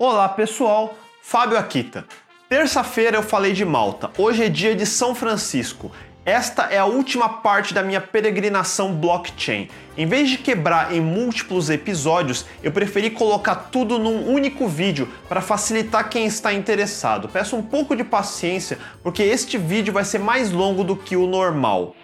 Olá pessoal, Fábio Akita. Terça-feira eu falei de Malta, hoje é dia de São Francisco. Esta é a última parte da minha peregrinação blockchain. Em vez de quebrar em múltiplos episódios, eu preferi colocar tudo num único vídeo para facilitar quem está interessado. Peço um pouco de paciência porque este vídeo vai ser mais longo do que o normal.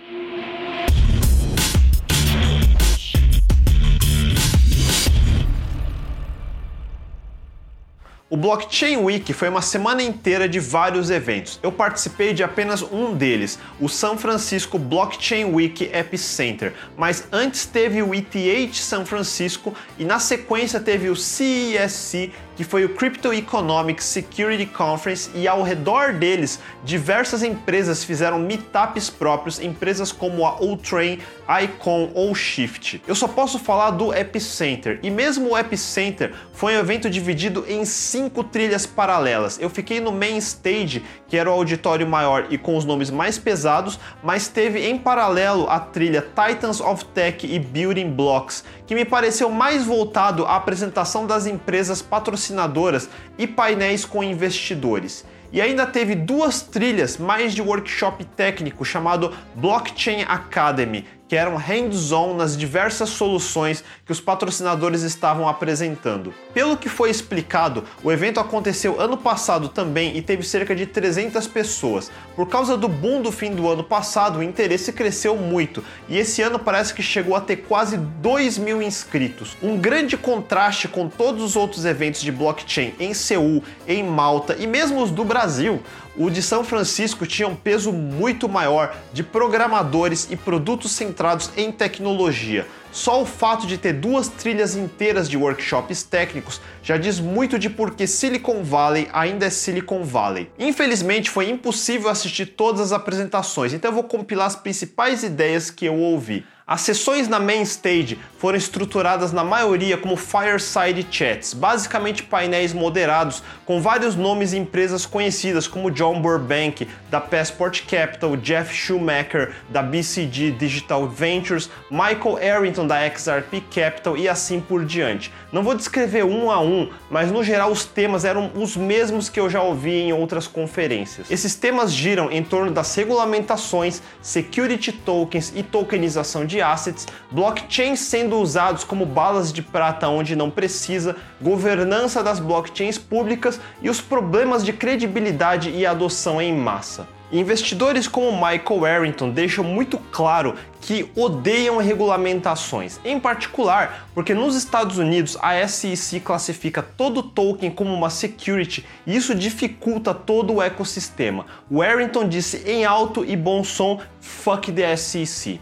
O Blockchain Week foi uma semana inteira de vários eventos. Eu participei de apenas um deles, o San Francisco Blockchain Week Epicenter. Mas antes teve o ETH San Francisco e na sequência teve o CESC que foi o Crypto Economic Security Conference, e ao redor deles, diversas empresas fizeram meetups próprios, empresas como a Ultrain, Icon ou Shift. Eu só posso falar do Epicenter, e mesmo o Epicenter foi um evento dividido em cinco trilhas paralelas. Eu fiquei no main stage, que era o auditório maior e com os nomes mais pesados, mas teve em paralelo a trilha Titans of Tech e Building Blocks, que me pareceu mais voltado à apresentação das empresas patrocinadoras e painéis com investidores. E ainda teve duas trilhas mais de workshop técnico chamado Blockchain Academy, que eram hands-on nas diversas soluções que os patrocinadores estavam apresentando. Pelo que foi explicado, o evento aconteceu ano passado também e teve cerca de 300 pessoas. Por causa do boom do fim do ano passado, o interesse cresceu muito e esse ano parece que chegou a ter quase 2 mil inscritos. Um grande contraste com todos os outros eventos de blockchain em Seul, em Malta e mesmo os do Brasil o de São Francisco tinha um peso muito maior de programadores e produtos centrados em tecnologia. Só o fato de ter duas trilhas inteiras de workshops técnicos já diz muito de por que Silicon Valley ainda é Silicon Valley. Infelizmente foi impossível assistir todas as apresentações, então eu vou compilar as principais ideias que eu ouvi. As sessões na main stage foram estruturadas na maioria como fireside chats, basicamente painéis moderados com vários nomes e empresas conhecidas como John Burbank da Passport Capital, Jeff Schumacher da BCG Digital Ventures, Michael Arrington da XRP Capital e assim por diante. Não vou descrever um a um, mas no geral os temas eram os mesmos que eu já ouvi em outras conferências. Esses temas giram em torno das regulamentações, security tokens e tokenização de de assets, blockchains sendo usados como balas de prata onde não precisa, governança das blockchains públicas e os problemas de credibilidade e adoção em massa. Investidores como Michael Arrington deixam muito claro que odeiam regulamentações, em particular porque nos Estados Unidos a SEC classifica todo token como uma security e isso dificulta todo o ecossistema. O Arrington disse em alto e bom som: fuck the SEC.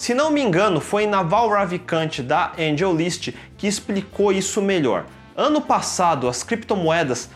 Se não me engano, foi Naval Ravikant da AngelList que explicou isso melhor. Ano passado, as criptomoedas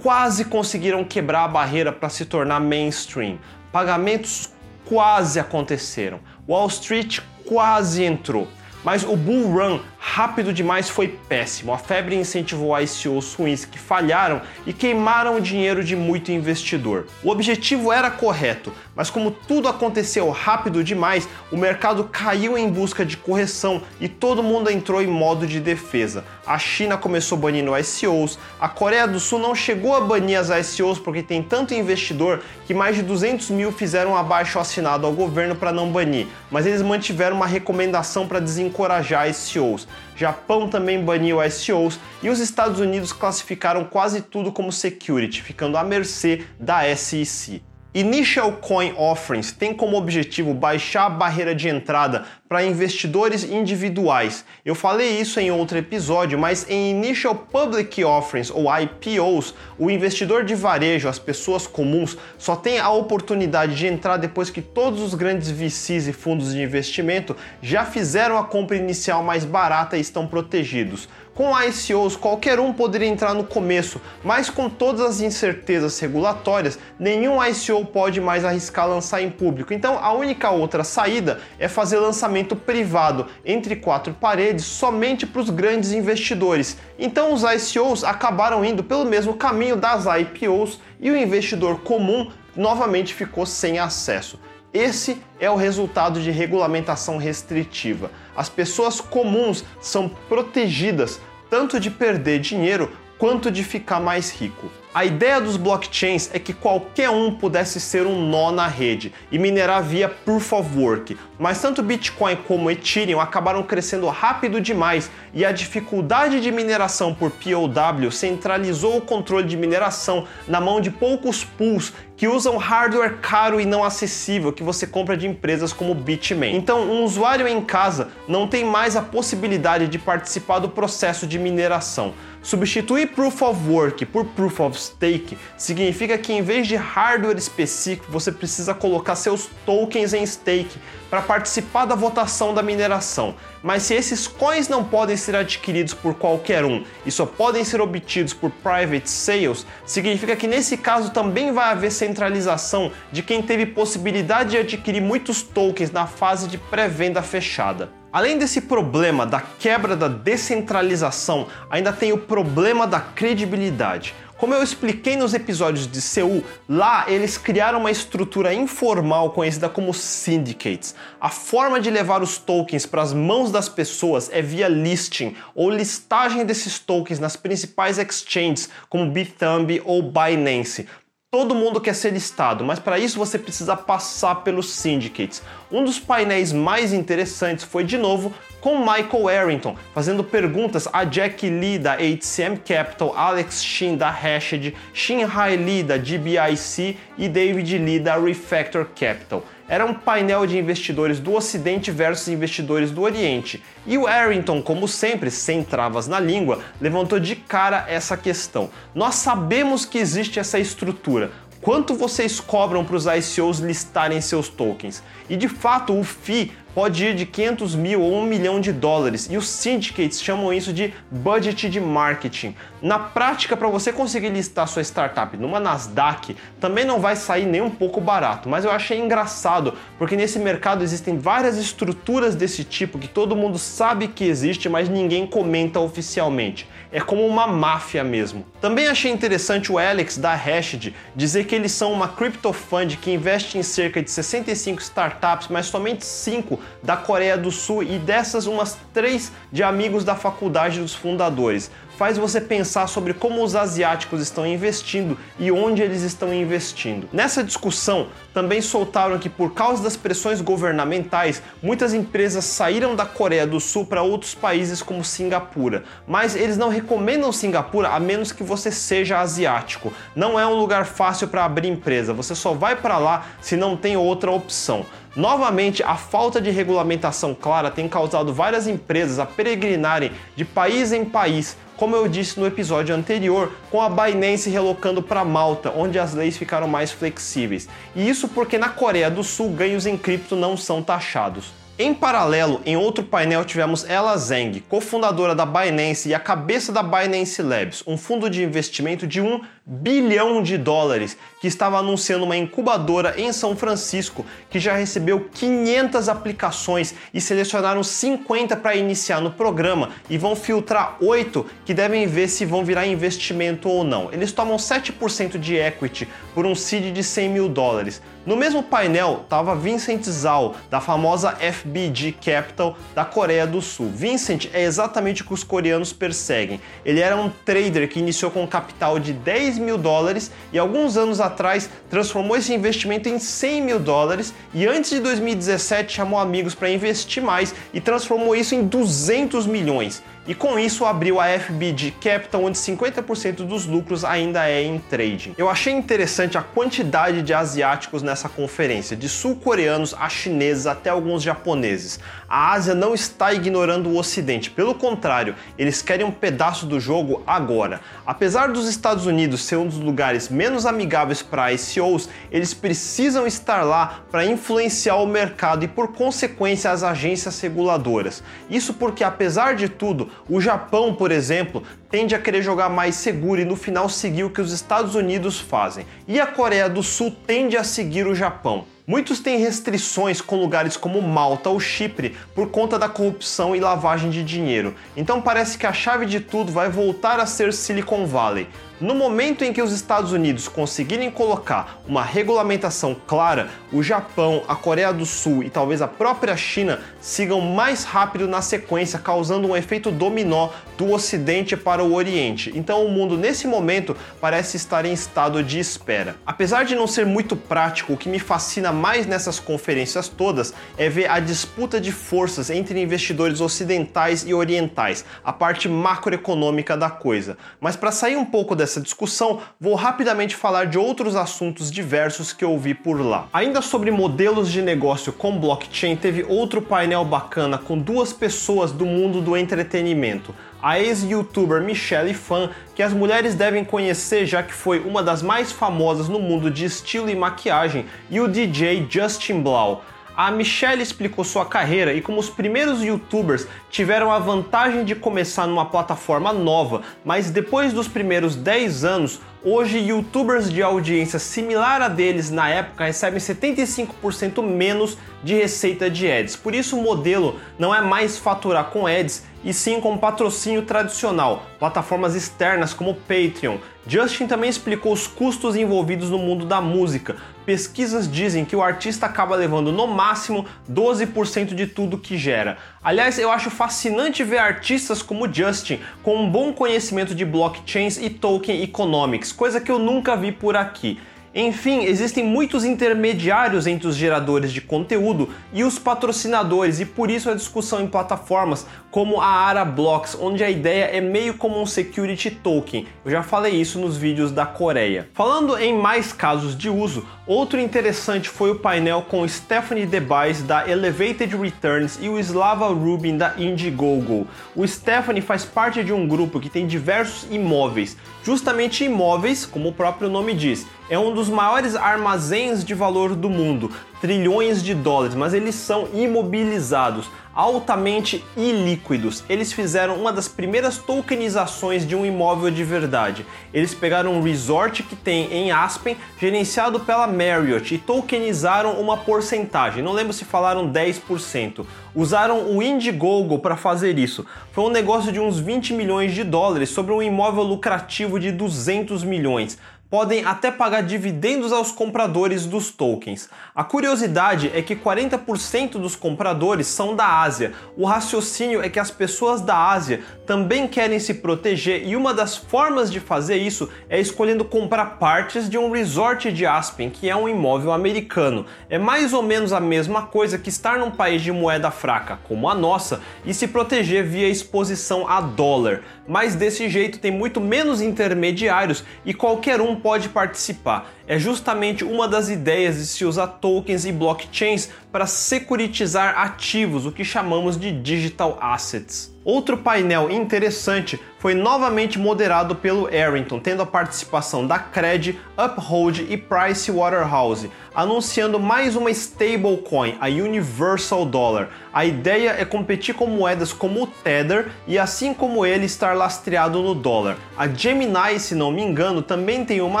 quase conseguiram quebrar a barreira para se tornar mainstream. Pagamentos quase aconteceram. Wall Street quase entrou. Mas o bull run rápido demais foi péssimo. A febre incentivou ICOs ruins que falharam e queimaram o dinheiro de muito investidor. O objetivo era correto, mas como tudo aconteceu rápido demais, o mercado caiu em busca de correção e todo mundo entrou em modo de defesa. A China começou banindo ICOs, a Coreia do Sul não chegou a banir as ICOs porque tem tanto investidor que mais de 200 mil fizeram abaixo assinado ao governo para não banir, mas eles mantiveram uma recomendação para desencorajar ICOs. Japão também baniu ICOs e os Estados Unidos classificaram quase tudo como security, ficando à mercê da SEC. Initial Coin Offerings tem como objetivo baixar a barreira de entrada para investidores individuais. Eu falei isso em outro episódio, mas em Initial Public Offerings ou IPOs, o investidor de varejo, as pessoas comuns, só tem a oportunidade de entrar depois que todos os grandes VCs e fundos de investimento já fizeram a compra inicial mais barata e estão protegidos. Com ICOs, qualquer um poderia entrar no começo, mas com todas as incertezas regulatórias, nenhum ICO pode mais arriscar lançar em público. Então, a única outra saída é fazer lançamento privado entre quatro paredes somente para os grandes investidores. Então, os ICOs acabaram indo pelo mesmo caminho das IPOs e o investidor comum novamente ficou sem acesso. Esse é o resultado de regulamentação restritiva. As pessoas comuns são protegidas tanto de perder dinheiro quanto de ficar mais rico. A ideia dos blockchains é que qualquer um pudesse ser um nó na rede e minerar via Proof of Work, mas tanto Bitcoin como Ethereum acabaram crescendo rápido demais e a dificuldade de mineração por POW centralizou o controle de mineração na mão de poucos pools que usam hardware caro e não acessível que você compra de empresas como Bitmain. Então, um usuário em casa não tem mais a possibilidade de participar do processo de mineração. Substituir Proof of Work por Proof of Stake significa que em vez de hardware específico, você precisa colocar seus tokens em stake para participar da votação da mineração. Mas se esses coins não podem ser adquiridos por qualquer um e só podem ser obtidos por private sales, significa que nesse caso também vai haver centralização de quem teve possibilidade de adquirir muitos tokens na fase de pré-venda fechada. Além desse problema da quebra da descentralização, ainda tem o problema da credibilidade. Como eu expliquei nos episódios de Seul, lá eles criaram uma estrutura informal conhecida como syndicates. A forma de levar os tokens para as mãos das pessoas é via listing ou listagem desses tokens nas principais exchanges como Bithumb ou Binance, Todo mundo quer ser listado, mas para isso você precisa passar pelos syndicates. Um dos painéis mais interessantes foi de novo com Michael Arrington, fazendo perguntas a Jack Lee da HCM Capital, Alex Shin da Hashed, Shinhai Lee da GBIC e David Lee da Refactor Capital era um painel de investidores do Ocidente versus investidores do Oriente. E o Arrington, como sempre, sem travas na língua, levantou de cara essa questão. Nós sabemos que existe essa estrutura. Quanto vocês cobram para os ICOs listarem seus tokens? E de fato, o FII pode ir de 500 mil ou 1 milhão de dólares e os syndicates chamam isso de budget de marketing. Na prática, para você conseguir listar sua startup numa Nasdaq, também não vai sair nem um pouco barato, mas eu achei engraçado porque nesse mercado existem várias estruturas desse tipo que todo mundo sabe que existe, mas ninguém comenta oficialmente. É como uma máfia mesmo. Também achei interessante o Alex da Hashed dizer que eles são uma crypto fund que investe em cerca de 65 startups, mas somente 5 da Coreia do Sul e dessas umas três de amigos da faculdade dos fundadores faz você pensar sobre como os asiáticos estão investindo e onde eles estão investindo. Nessa discussão, também soltaram que por causa das pressões governamentais, muitas empresas saíram da Coreia do Sul para outros países como Singapura, mas eles não recomendam Singapura a menos que você seja asiático. Não é um lugar fácil para abrir empresa, você só vai para lá se não tem outra opção. Novamente, a falta de regulamentação clara tem causado várias empresas a peregrinarem de país em país como eu disse no episódio anterior, com a Binance relocando para Malta, onde as leis ficaram mais flexíveis. E isso porque na Coreia do Sul ganhos em cripto não são taxados. Em paralelo, em outro painel tivemos Ella Zhang, cofundadora da Binance e a cabeça da Binance Labs, um fundo de investimento de 1 bilhão de dólares, que estava anunciando uma incubadora em São Francisco que já recebeu 500 aplicações e selecionaram 50 para iniciar no programa e vão filtrar 8 que devem ver se vão virar investimento ou não. Eles tomam 7% de equity por um seed de 100 mil dólares. No mesmo painel estava Vincent Zhao, da famosa FBG Capital da Coreia do Sul. Vincent é exatamente o que os coreanos perseguem. Ele era um trader que iniciou com capital de 10 mil dólares e alguns anos atrás transformou esse investimento em 100 mil dólares e antes de 2017 chamou amigos para investir mais e transformou isso em 200 milhões e com isso abriu a FBG Capital, onde 50% dos lucros ainda é em trading. Eu achei interessante a quantidade de asiáticos nessa conferência, de sul-coreanos a chineses até alguns japoneses. A Ásia não está ignorando o Ocidente, pelo contrário, eles querem um pedaço do jogo agora. Apesar dos Estados Unidos ser um dos lugares menos amigáveis para ICOs, eles precisam estar lá para influenciar o mercado e, por consequência, as agências reguladoras. Isso porque, apesar de tudo, o Japão, por exemplo, tende a querer jogar mais seguro e no final seguir o que os Estados Unidos fazem. E a Coreia do Sul tende a seguir o Japão. Muitos têm restrições com lugares como Malta ou Chipre por conta da corrupção e lavagem de dinheiro. Então parece que a chave de tudo vai voltar a ser Silicon Valley. No momento em que os Estados Unidos conseguirem colocar uma regulamentação clara, o Japão, a Coreia do Sul e talvez a própria China sigam mais rápido na sequência, causando um efeito dominó do Ocidente para o Oriente. Então o mundo nesse momento parece estar em estado de espera. Apesar de não ser muito prático, o que me fascina mais nessas conferências todas é ver a disputa de forças entre investidores ocidentais e orientais, a parte macroeconômica da coisa. Mas para sair um pouco dessa discussão, vou rapidamente falar de outros assuntos diversos que eu vi por lá. Ainda sobre modelos de negócio com blockchain, teve outro painel bacana com duas pessoas do mundo do entretenimento a ex-youtuber Michelle Fan, que as mulheres devem conhecer já que foi uma das mais famosas no mundo de estilo e maquiagem, e o DJ Justin Blau. A Michelle explicou sua carreira e como os primeiros youtubers tiveram a vantagem de começar numa plataforma nova, mas depois dos primeiros 10 anos, hoje youtubers de audiência similar a deles na época recebem 75% menos de receita de ads. Por isso o modelo não é mais faturar com ads, e sim com patrocínio tradicional, plataformas externas como Patreon. Justin também explicou os custos envolvidos no mundo da música. Pesquisas dizem que o artista acaba levando no máximo 12% de tudo que gera. Aliás, eu acho fascinante ver artistas como Justin com um bom conhecimento de blockchains e token economics, coisa que eu nunca vi por aqui. Enfim, existem muitos intermediários entre os geradores de conteúdo e os patrocinadores, e por isso a discussão em plataformas como a Ara Blocks, onde a ideia é meio como um security token. Eu já falei isso nos vídeos da Coreia. Falando em mais casos de uso, outro interessante foi o painel com Stephanie Debais da Elevated Returns e o Slava Rubin da Indiegogo. O Stephanie faz parte de um grupo que tem diversos imóveis, justamente imóveis, como o próprio nome diz é um dos maiores armazéns de valor do mundo, trilhões de dólares, mas eles são imobilizados, altamente ilíquidos. Eles fizeram uma das primeiras tokenizações de um imóvel de verdade. Eles pegaram um resort que tem em Aspen, gerenciado pela Marriott, e tokenizaram uma porcentagem. Não lembro se falaram 10%. Usaram o Indiegogo para fazer isso. Foi um negócio de uns 20 milhões de dólares sobre um imóvel lucrativo de 200 milhões podem até pagar dividendos aos compradores dos tokens. A curiosidade é que 40% dos compradores são da Ásia. O raciocínio é que as pessoas da Ásia também querem se proteger e uma das formas de fazer isso é escolhendo comprar partes de um resort de Aspen, que é um imóvel americano. É mais ou menos a mesma coisa que estar num país de moeda fraca, como a nossa, e se proteger via exposição a dólar. Mas desse jeito tem muito menos intermediários e qualquer um pode participar. É justamente uma das ideias de se usar tokens e blockchains para securitizar ativos, o que chamamos de digital assets. Outro painel interessante foi novamente moderado pelo Arrington, tendo a participação da Cred, Uphold e Price Waterhouse, anunciando mais uma stablecoin, a Universal Dollar. A ideia é competir com moedas como o Tether e assim como ele estar lastreado no dólar. A Gemini, se não me engano, também tem uma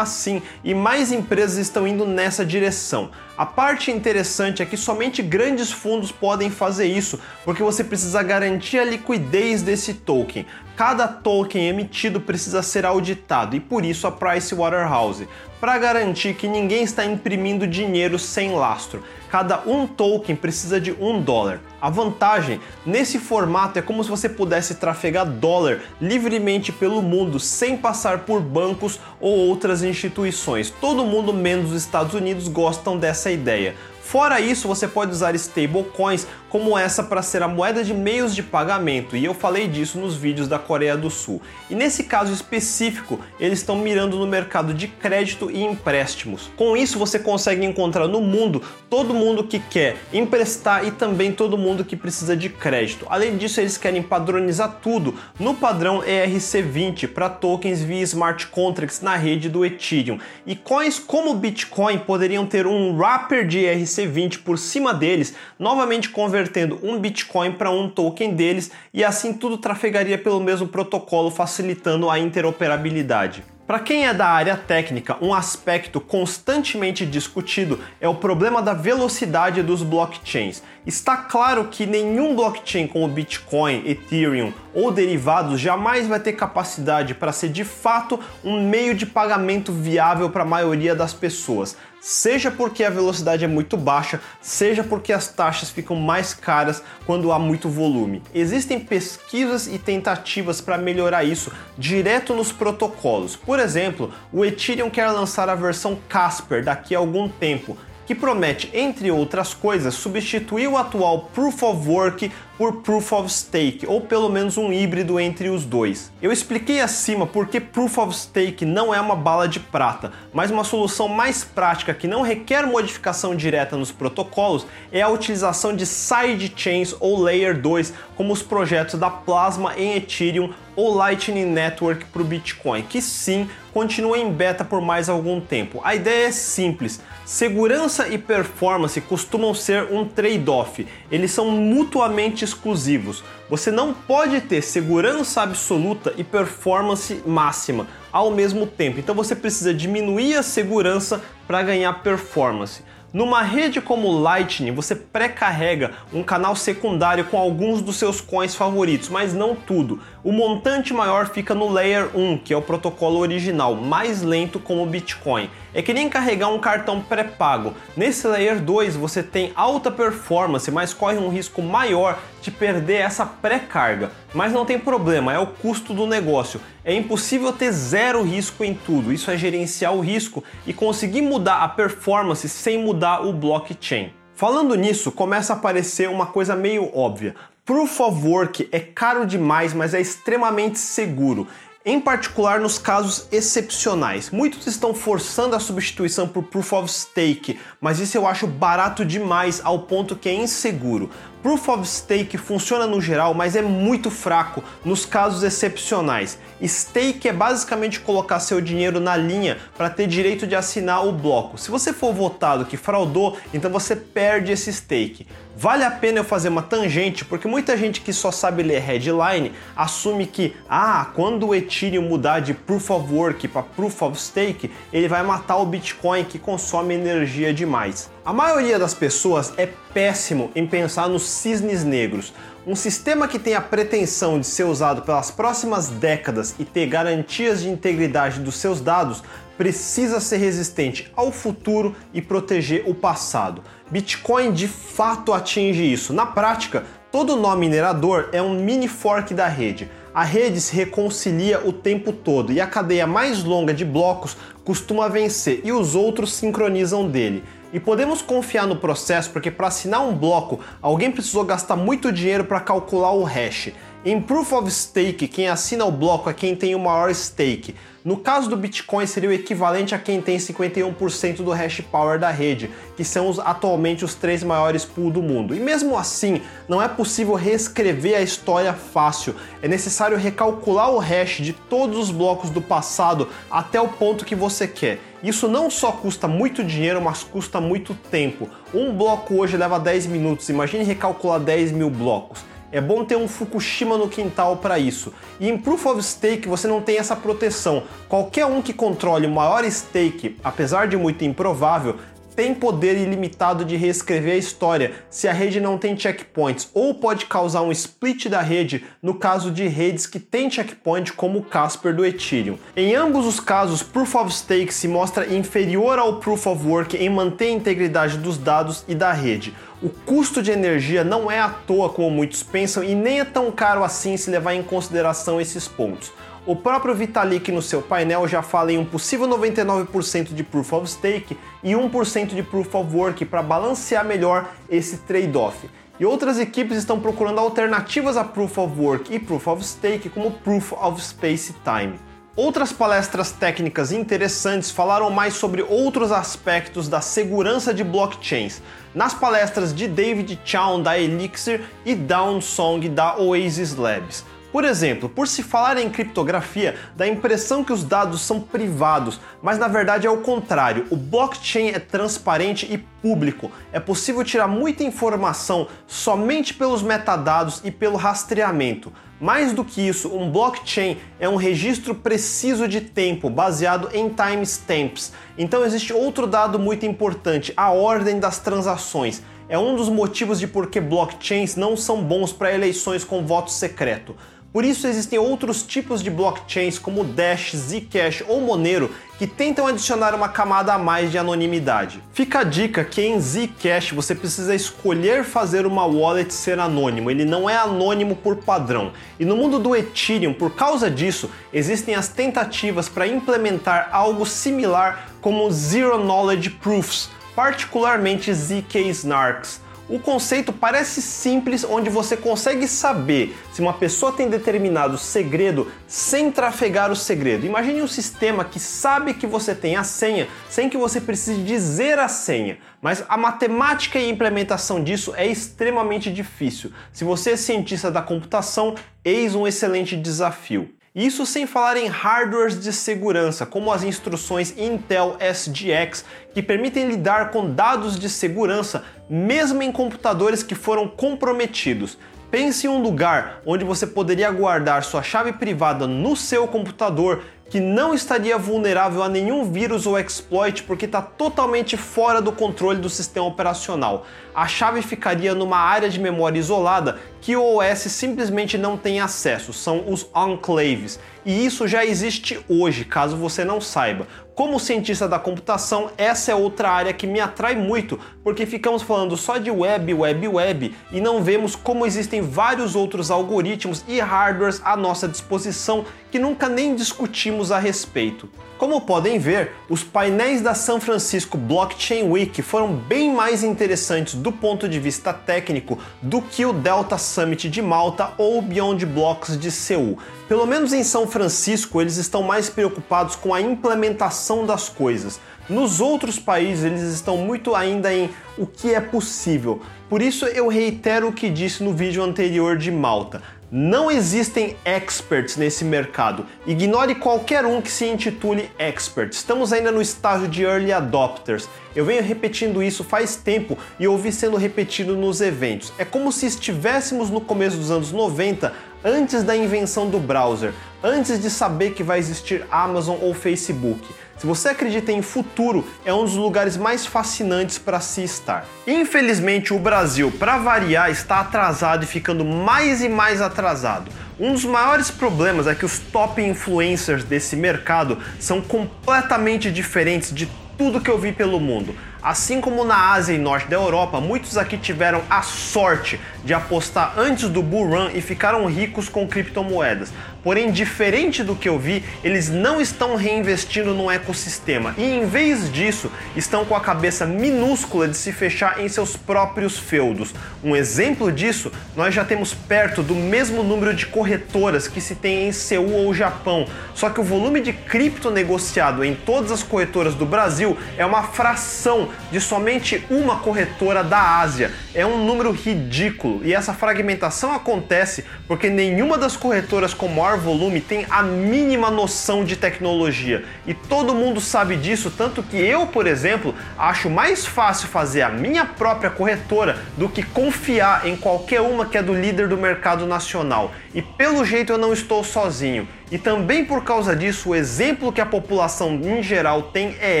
assim e mais empresas estão indo nessa direção. A parte interessante é que somente grandes fundos podem fazer isso, porque você precisa garantir a liquidez desse token. Cada token emitido precisa ser auditado e por isso a Price Waterhouse, para garantir que ninguém está imprimindo dinheiro sem lastro. Cada um token precisa de um dólar. A vantagem nesse formato é como se você pudesse trafegar dólar livremente pelo mundo sem passar por bancos ou outras instituições. Todo mundo, menos os Estados Unidos, gostam dessa ideia. Fora isso, você pode usar stablecoins como essa para ser a moeda de meios de pagamento, e eu falei disso nos vídeos da Coreia do Sul. E nesse caso específico, eles estão mirando no mercado de crédito e empréstimos. Com isso, você consegue encontrar no mundo todo mundo que quer emprestar e também todo mundo que precisa de crédito. Além disso, eles querem padronizar tudo no padrão ERC20 para tokens via smart contracts na rede do Ethereum. E coins como o Bitcoin poderiam ter um wrapper de ERC20 por cima deles, novamente convertido convertendo um Bitcoin para um token deles e assim tudo trafegaria pelo mesmo protocolo, facilitando a interoperabilidade. Para quem é da área técnica, um aspecto constantemente discutido é o problema da velocidade dos blockchains. Está claro que nenhum blockchain como Bitcoin, Ethereum ou derivados jamais vai ter capacidade para ser de fato um meio de pagamento viável para a maioria das pessoas seja porque a velocidade é muito baixa, seja porque as taxas ficam mais caras quando há muito volume. Existem pesquisas e tentativas para melhorar isso direto nos protocolos. Por exemplo, o Ethereum quer lançar a versão Casper daqui a algum tempo que promete, entre outras coisas, substituir o atual Proof of Work por Proof of Stake, ou pelo menos um híbrido entre os dois. Eu expliquei acima porque Proof of Stake não é uma bala de prata, mas uma solução mais prática que não requer modificação direta nos protocolos é a utilização de sidechains ou Layer 2, como os projetos da Plasma em Ethereum ou Lightning Network para o Bitcoin, que sim continua em beta por mais algum tempo. A ideia é simples: segurança e performance costumam ser um trade-off, eles são mutuamente exclusivos. Você não pode ter segurança absoluta e performance máxima ao mesmo tempo, então você precisa diminuir a segurança para ganhar performance. Numa rede como Lightning, você pré-carrega um canal secundário com alguns dos seus coins favoritos, mas não tudo. O montante maior fica no Layer 1, que é o protocolo original, mais lento como o Bitcoin. É que nem carregar um cartão pré-pago. Nesse Layer 2 você tem alta performance, mas corre um risco maior de perder essa pré-carga. Mas não tem problema, é o custo do negócio. É impossível ter zero risco em tudo, isso é gerenciar o risco e conseguir mudar a performance sem mudar o blockchain. Falando nisso, começa a aparecer uma coisa meio óbvia. Proof of Work é caro demais, mas é extremamente seguro em particular nos casos excepcionais. Muitos estão forçando a substituição por Proof of Stake, mas isso eu acho barato demais ao ponto que é inseguro. Proof of Stake funciona no geral, mas é muito fraco nos casos excepcionais. Stake é basicamente colocar seu dinheiro na linha para ter direito de assinar o bloco. Se você for votado que fraudou, então você perde esse stake. Vale a pena eu fazer uma tangente, porque muita gente que só sabe ler headline assume que, ah, quando o Ethereum mudar de Proof of Work para Proof of Stake, ele vai matar o Bitcoin que consome energia demais. A maioria das pessoas é péssimo em pensar nos cisnes negros. Um sistema que tem a pretensão de ser usado pelas próximas décadas e ter garantias de integridade dos seus dados precisa ser resistente ao futuro e proteger o passado. Bitcoin de fato atinge isso. Na prática, todo nó minerador é um mini fork da rede. A rede se reconcilia o tempo todo e a cadeia mais longa de blocos costuma vencer e os outros sincronizam dele. E podemos confiar no processo porque para assinar um bloco, alguém precisou gastar muito dinheiro para calcular o hash. Em Proof of Stake, quem assina o bloco é quem tem o maior stake. No caso do Bitcoin, seria o equivalente a quem tem 51% do hash power da rede, que são os, atualmente os três maiores pools do mundo. E mesmo assim, não é possível reescrever a história fácil. É necessário recalcular o hash de todos os blocos do passado até o ponto que você quer. Isso não só custa muito dinheiro, mas custa muito tempo. Um bloco hoje leva 10 minutos, imagine recalcular 10 mil blocos. É bom ter um Fukushima no quintal para isso. E em Proof of Stake você não tem essa proteção. Qualquer um que controle o maior stake, apesar de muito improvável, tem poder ilimitado de reescrever a história se a rede não tem checkpoints, ou pode causar um split da rede no caso de redes que têm checkpoint, como o Casper do Ethereum. Em ambos os casos, Proof of Stake se mostra inferior ao Proof of Work em manter a integridade dos dados e da rede. O custo de energia não é à toa como muitos pensam e nem é tão caro assim se levar em consideração esses pontos. O próprio Vitalik no seu painel já fala em um possível 99% de Proof of Stake e 1% de Proof of Work para balancear melhor esse trade-off. E outras equipes estão procurando alternativas a Proof of Work e Proof of Stake, como Proof of Space Time. Outras palestras técnicas interessantes falaram mais sobre outros aspectos da segurança de blockchains, nas palestras de David Chow da Elixir e Down Song da Oasis Labs. Por exemplo, por se falar em criptografia, dá a impressão que os dados são privados, mas na verdade é o contrário. O blockchain é transparente e público. É possível tirar muita informação somente pelos metadados e pelo rastreamento. Mais do que isso, um blockchain é um registro preciso de tempo baseado em timestamps. Então existe outro dado muito importante, a ordem das transações. É um dos motivos de por que blockchains não são bons para eleições com voto secreto. Por isso existem outros tipos de blockchains como Dash, Zcash ou Monero que tentam adicionar uma camada a mais de anonimidade. Fica a dica que em Zcash você precisa escolher fazer uma wallet ser anônimo, ele não é anônimo por padrão. E no mundo do Ethereum, por causa disso, existem as tentativas para implementar algo similar como Zero Knowledge Proofs, particularmente ZK Snarks. O conceito parece simples, onde você consegue saber se uma pessoa tem determinado segredo sem trafegar o segredo. Imagine um sistema que sabe que você tem a senha sem que você precise dizer a senha. Mas a matemática e implementação disso é extremamente difícil. Se você é cientista da computação, eis um excelente desafio. Isso sem falar em hardwares de segurança, como as instruções Intel SGX, que permitem lidar com dados de segurança mesmo em computadores que foram comprometidos. Pense em um lugar onde você poderia guardar sua chave privada no seu computador que não estaria vulnerável a nenhum vírus ou exploit porque está totalmente fora do controle do sistema operacional. A chave ficaria numa área de memória isolada que o OS simplesmente não tem acesso, são os enclaves. E isso já existe hoje, caso você não saiba. Como cientista da computação, essa é outra área que me atrai muito, porque ficamos falando só de web, web, web e não vemos como existem vários outros algoritmos e hardwares à nossa disposição que nunca nem discutimos a respeito. Como podem ver, os painéis da San Francisco Blockchain Week foram bem mais interessantes do ponto de vista técnico do que o Delta Summit de Malta ou o Beyond Blocks de Seul. Pelo menos em São Francisco, eles estão mais preocupados com a implementação das coisas. Nos outros países, eles estão muito ainda em o que é possível. Por isso, eu reitero o que disse no vídeo anterior de Malta. Não existem experts nesse mercado. Ignore qualquer um que se intitule expert. Estamos ainda no estágio de early adopters. Eu venho repetindo isso faz tempo e ouvi sendo repetido nos eventos. É como se estivéssemos no começo dos anos 90, antes da invenção do browser, antes de saber que vai existir Amazon ou Facebook. Se você acredita em futuro, é um dos lugares mais fascinantes para se estar. Infelizmente, o Brasil, para variar, está atrasado e ficando mais e mais atrasado. Um dos maiores problemas é que os top influencers desse mercado são completamente diferentes de tudo que eu vi pelo mundo. Assim como na Ásia e norte da Europa, muitos aqui tiveram a sorte de apostar antes do bull run e ficaram ricos com criptomoedas. Porém, diferente do que eu vi, eles não estão reinvestindo no ecossistema e, em vez disso, estão com a cabeça minúscula de se fechar em seus próprios feudos. Um exemplo disso, nós já temos perto do mesmo número de corretoras que se tem em Seul ou Japão, só que o volume de cripto negociado em todas as corretoras do Brasil é uma fração de somente uma corretora da Ásia. É um número ridículo e essa fragmentação acontece porque nenhuma das corretoras com maior volume tem a mínima noção de tecnologia. E todo mundo sabe disso, tanto que eu, por exemplo, acho mais fácil fazer a minha própria corretora do que confiar em qualquer uma que é do líder do mercado nacional. E pelo jeito eu não estou sozinho. E também por causa disso, o exemplo que a população em geral tem é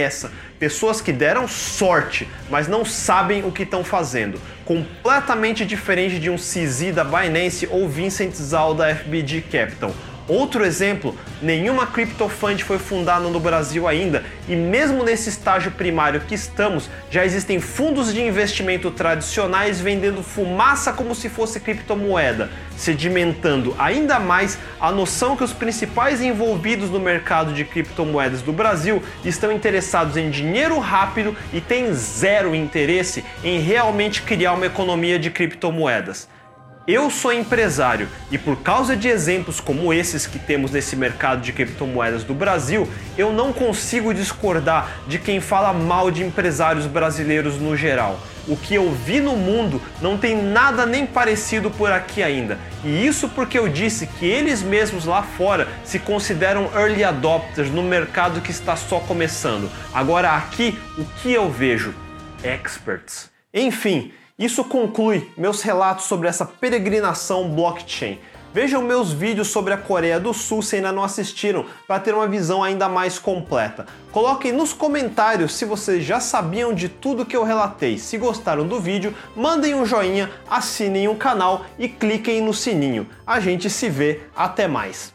essa: pessoas que deram sorte, mas não sabem o que estão fazendo. Completamente diferente de um CZ da Binance ou Vincent Zal da FBG Capital. Outro exemplo, nenhuma CryptoFund foi fundada no Brasil ainda e mesmo nesse estágio primário que estamos, já existem fundos de investimento tradicionais vendendo fumaça como se fosse criptomoeda, sedimentando ainda mais a noção que os principais envolvidos no mercado de criptomoedas do Brasil estão interessados em dinheiro rápido e têm zero interesse em realmente criar uma economia de criptomoedas. Eu sou empresário e por causa de exemplos como esses que temos nesse mercado de criptomoedas do Brasil, eu não consigo discordar de quem fala mal de empresários brasileiros no geral. O que eu vi no mundo não tem nada nem parecido por aqui ainda. E isso porque eu disse que eles mesmos lá fora se consideram early adopters no mercado que está só começando. Agora aqui, o que eu vejo? Experts. Enfim, isso conclui meus relatos sobre essa peregrinação blockchain. Vejam meus vídeos sobre a Coreia do Sul se ainda não assistiram, para ter uma visão ainda mais completa. Coloquem nos comentários se vocês já sabiam de tudo que eu relatei. Se gostaram do vídeo, mandem um joinha, assinem o canal e cliquem no sininho. A gente se vê, até mais!